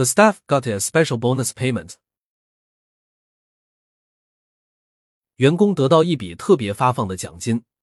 the staff got a special bonus payment 员工得到一笔特别发放的奖金